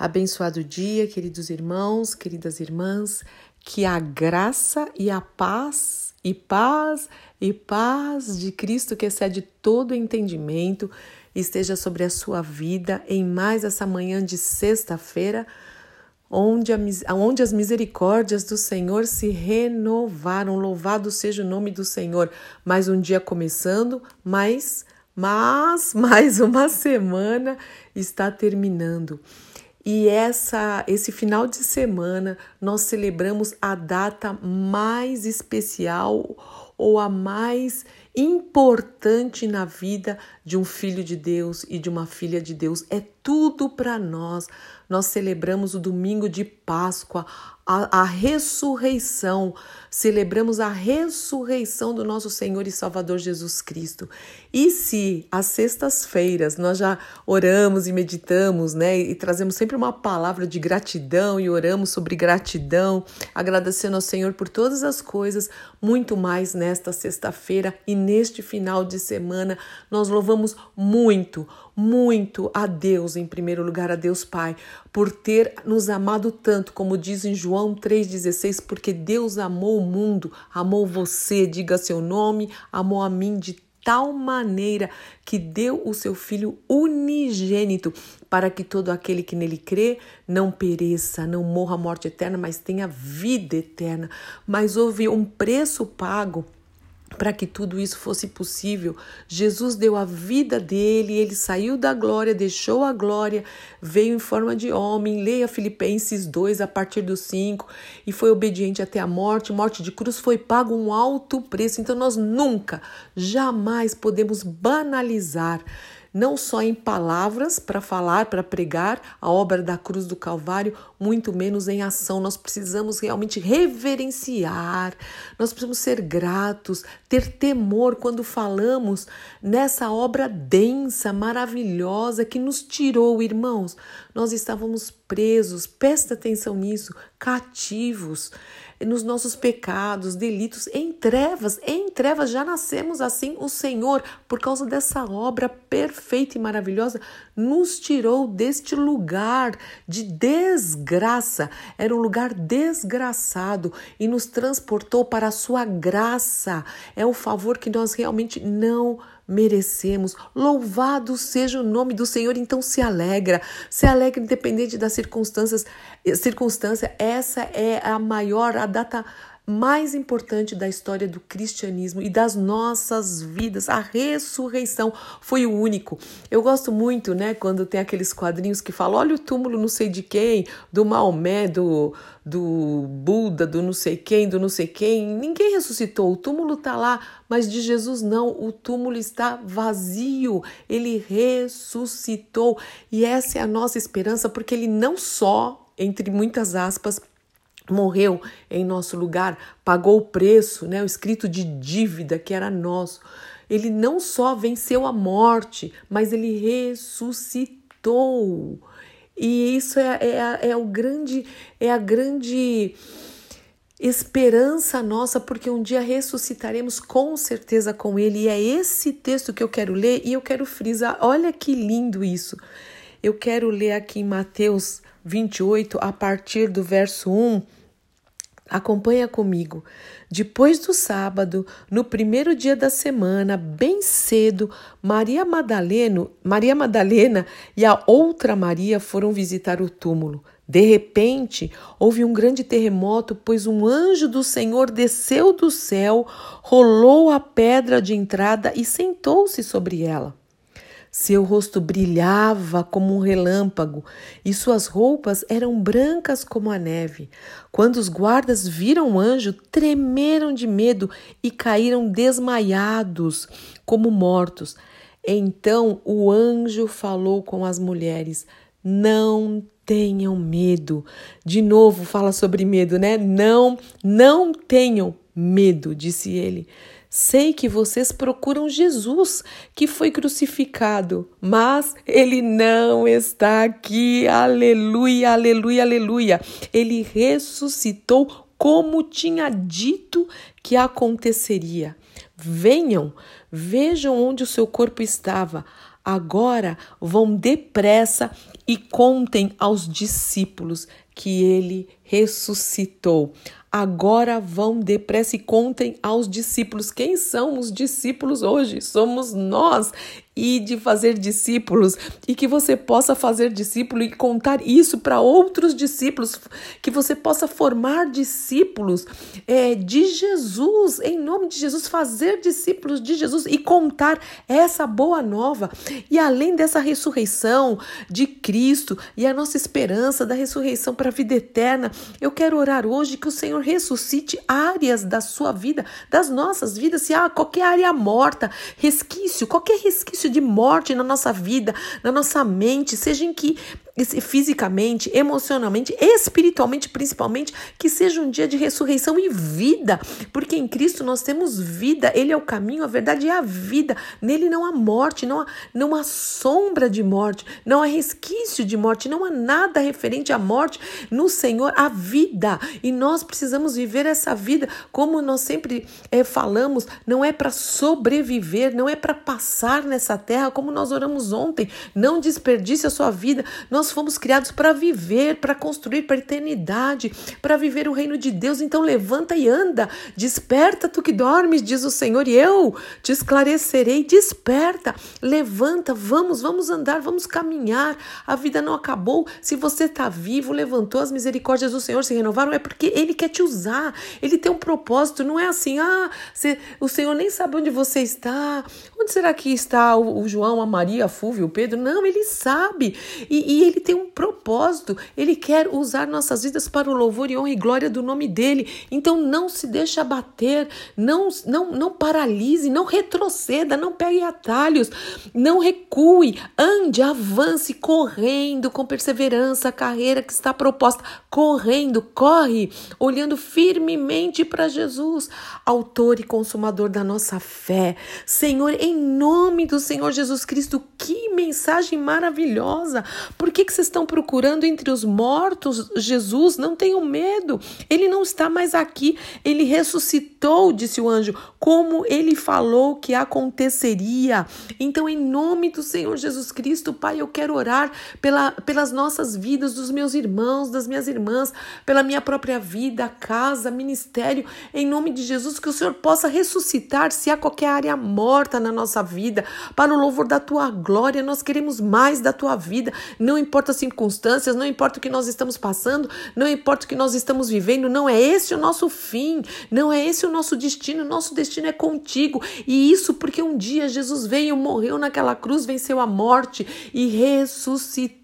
Abençoado dia, queridos irmãos, queridas irmãs, que a graça e a paz, e paz, e paz de Cristo que excede todo entendimento esteja sobre a sua vida em mais essa manhã de sexta-feira, onde, onde as misericórdias do Senhor se renovaram. Louvado seja o nome do Senhor. Mais um dia começando, mas, mas mais uma semana está terminando. E essa, esse final de semana nós celebramos a data mais especial ou a mais importante na vida de um filho de Deus e de uma filha de Deus. É tudo para nós. Nós celebramos o domingo de Páscoa, a, a, ressurreição, celebramos a ressurreição do nosso Senhor e Salvador Jesus Cristo. E se às sextas-feiras nós já oramos e meditamos, né, e trazemos sempre uma palavra de gratidão e oramos sobre gratidão, agradecendo ao Senhor por todas as coisas, muito mais nesta sexta-feira e neste final de semana, nós louvamos muito muito a Deus, em primeiro lugar, a Deus Pai, por ter nos amado tanto, como diz em João 3,16, porque Deus amou o mundo, amou você, diga seu nome, amou a mim de tal maneira que deu o seu Filho unigênito, para que todo aquele que nele crê não pereça, não morra a morte eterna, mas tenha vida eterna. Mas houve um preço pago para que tudo isso fosse possível, Jesus deu a vida dele, ele saiu da glória, deixou a glória, veio em forma de homem. Leia Filipenses 2 a partir do 5 e foi obediente até a morte. Morte de cruz foi pago um alto preço. Então nós nunca, jamais podemos banalizar não só em palavras para falar, para pregar a obra da cruz do Calvário, muito menos em ação. Nós precisamos realmente reverenciar, nós precisamos ser gratos, ter temor quando falamos nessa obra densa, maravilhosa que nos tirou, irmãos. Nós estávamos presos, presta atenção nisso, cativos nos nossos pecados, delitos, em trevas, em trevas já nascemos assim. O Senhor, por causa dessa obra perfeita e maravilhosa, nos tirou deste lugar de desgraça. Era um lugar desgraçado e nos transportou para a sua graça. É o favor que nós realmente não merecemos. Louvado seja o nome do Senhor. Então se alegra, se alegra independente das circunstâncias. Circunstância, essa é a maior, a data mais importante da história do cristianismo e das nossas vidas. A ressurreição foi o único. Eu gosto muito, né, quando tem aqueles quadrinhos que falam: olha o túmulo não sei de quem, do Maomé, do, do Buda, do não sei quem, do não sei quem. Ninguém ressuscitou. O túmulo está lá, mas de Jesus não. O túmulo está vazio. Ele ressuscitou. E essa é a nossa esperança, porque ele não só, entre muitas aspas, morreu em nosso lugar, pagou o preço, né, o escrito de dívida que era nosso. Ele não só venceu a morte, mas ele ressuscitou. E isso é, é, é o grande, é a grande esperança nossa, porque um dia ressuscitaremos com certeza com ele. E é esse texto que eu quero ler e eu quero frisar. Olha que lindo isso. Eu quero ler aqui em Mateus 28, a partir do verso 1 Acompanha comigo. Depois do sábado, no primeiro dia da semana, bem cedo, Maria Madalena, Maria Madalena e a outra Maria foram visitar o túmulo. De repente, houve um grande terremoto, pois um anjo do Senhor desceu do céu, rolou a pedra de entrada e sentou-se sobre ela. Seu rosto brilhava como um relâmpago e suas roupas eram brancas como a neve. Quando os guardas viram o anjo, tremeram de medo e caíram desmaiados, como mortos. Então o anjo falou com as mulheres: Não tenham medo. De novo fala sobre medo, né? Não, não tenham medo, disse ele. Sei que vocês procuram Jesus, que foi crucificado, mas ele não está aqui. Aleluia, aleluia, aleluia. Ele ressuscitou como tinha dito que aconteceria. Venham, vejam onde o seu corpo estava. Agora vão depressa e contem aos discípulos que ele ressuscitou. Agora vão depressa e contem aos discípulos. Quem são os discípulos hoje? Somos nós e de fazer discípulos e que você possa fazer discípulo e contar isso para outros discípulos, que você possa formar discípulos é, de Jesus, em nome de Jesus, fazer discípulos de Jesus e contar essa boa nova. E além dessa ressurreição de Cristo e a nossa esperança da ressurreição para a vida eterna, eu quero orar hoje que o Senhor ressuscite áreas da sua vida, das nossas vidas, se há qualquer área morta, resquício, qualquer resquício de morte na nossa vida, na nossa mente, seja em que fisicamente, emocionalmente, espiritualmente, principalmente, que seja um dia de ressurreição e vida, porque em Cristo nós temos vida, Ele é o caminho, a verdade e a vida. Nele não há morte, não há, não há sombra de morte, não há resquício de morte, não há nada referente à morte. No Senhor, a vida. E nós precisamos viver essa vida, como nós sempre é, falamos, não é para sobreviver, não é para passar nessa terra, como nós oramos ontem. Não desperdice a sua vida. Nós fomos criados para viver, para construir para eternidade, para viver o reino de Deus. Então levanta e anda, desperta tu que dormes, diz o Senhor, e eu te esclarecerei. Desperta, levanta, vamos, vamos andar, vamos caminhar. A vida não acabou. Se você está vivo, levantou, as misericórdias do Senhor se renovaram, é porque Ele quer te usar. Ele tem um propósito. Não é assim, ah, o Senhor nem sabe onde você está. Onde será que está o, o João, a Maria, a Fúvio, o Pedro? Não, Ele sabe. E, e Ele tem um propósito. Ele quer usar nossas vidas para o louvor e honra e glória do nome dele. Então não se deixe abater, não, não, não paralise, não retroceda, não pegue atalhos, não recue, ande, avance, correndo com perseverança a carreira que está proposta, correndo, corre, olhando firmemente para Jesus, autor e consumador da nossa fé. Senhor, em nome do Senhor Jesus Cristo, que mensagem maravilhosa! Por que, que vocês estão procurando entre os mortos Jesus? Não tenham medo, ele não está mais aqui, ele ressuscitou, disse o anjo, como ele falou que aconteceria. Então, em nome do Senhor Jesus Cristo, Pai, eu quero orar pela, pelas nossas vidas, dos meus irmãos, das minhas irmãs, pela minha própria vida, casa, ministério, em nome de Jesus, que o Senhor possa ressuscitar se há qualquer área morta na nossa vida, para o louvor da tua glória. Nós queremos mais da tua vida, não importa as circunstâncias, não importa o que nós estamos passando, não importa o que nós estamos vivendo, não é esse o nosso fim, não é esse o nosso destino, nosso destino é contigo. E isso porque um dia Jesus veio, morreu naquela cruz, venceu a morte e ressuscitou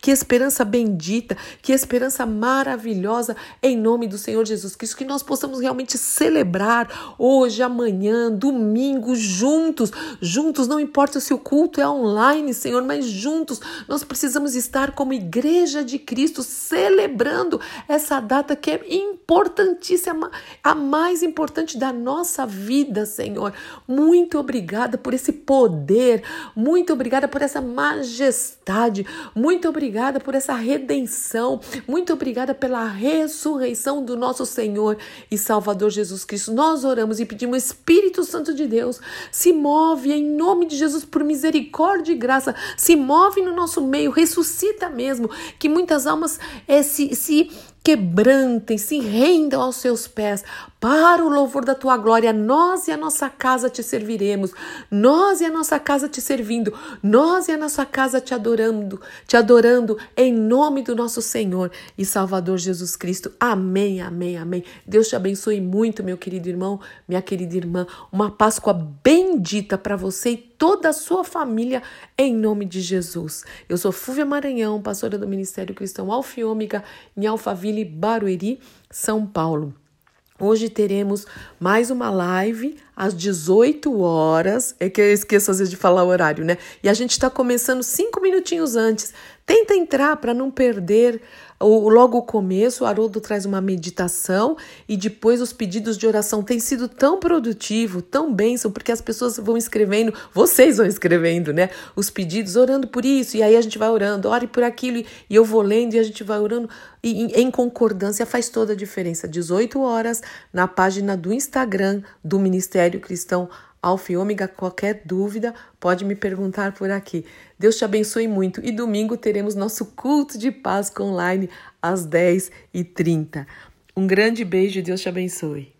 que esperança bendita, que esperança maravilhosa em nome do Senhor Jesus Cristo. Que nós possamos realmente celebrar hoje, amanhã, domingo, juntos, juntos. Não importa se o culto é online, Senhor, mas juntos nós precisamos estar como igreja de Cristo celebrando essa data que é importantíssima, a mais importante da nossa vida, Senhor. Muito obrigada por esse poder, muito obrigada por essa majestade, muito obrigada por essa redenção. Muito obrigada pela ressurreição do nosso Senhor e Salvador Jesus Cristo. Nós oramos e pedimos, Espírito Santo de Deus, se move em nome de Jesus por misericórdia e graça, se move no nosso meio, ressuscita mesmo, que muitas almas é, se, se quebrantem, se rendam aos seus pés, para o louvor da tua glória. Nós e a nossa casa te serviremos, nós e a nossa casa te servindo, nós e a nossa casa te adorando, te adorando em nome do nosso Senhor e Salvador Jesus Cristo. Amém, amém, amém. Deus te abençoe muito, meu querido irmão, minha querida irmã. Uma Páscoa bendita para você e toda a sua família, em nome de Jesus. Eu sou Fúvia Maranhão, pastora do Ministério Cristão Alfiômica, em Alphaville, Barueri, São Paulo. Hoje teremos mais uma live às 18 horas. É que eu esqueço às vezes de falar o horário, né? E a gente está começando cinco minutinhos antes. Tenta entrar para não perder o, logo o começo, o Haroldo traz uma meditação e depois os pedidos de oração têm sido tão produtivo, tão bênção, porque as pessoas vão escrevendo, vocês vão escrevendo, né? Os pedidos, orando por isso, e aí a gente vai orando, ore por aquilo, e eu vou lendo e a gente vai orando, e em concordância faz toda a diferença. 18 horas na página do Instagram do Ministério Cristão Alfa e Ômega, qualquer dúvida, pode me perguntar por aqui. Deus te abençoe muito e domingo teremos nosso culto de Páscoa online às 10h30. Um grande beijo e Deus te abençoe.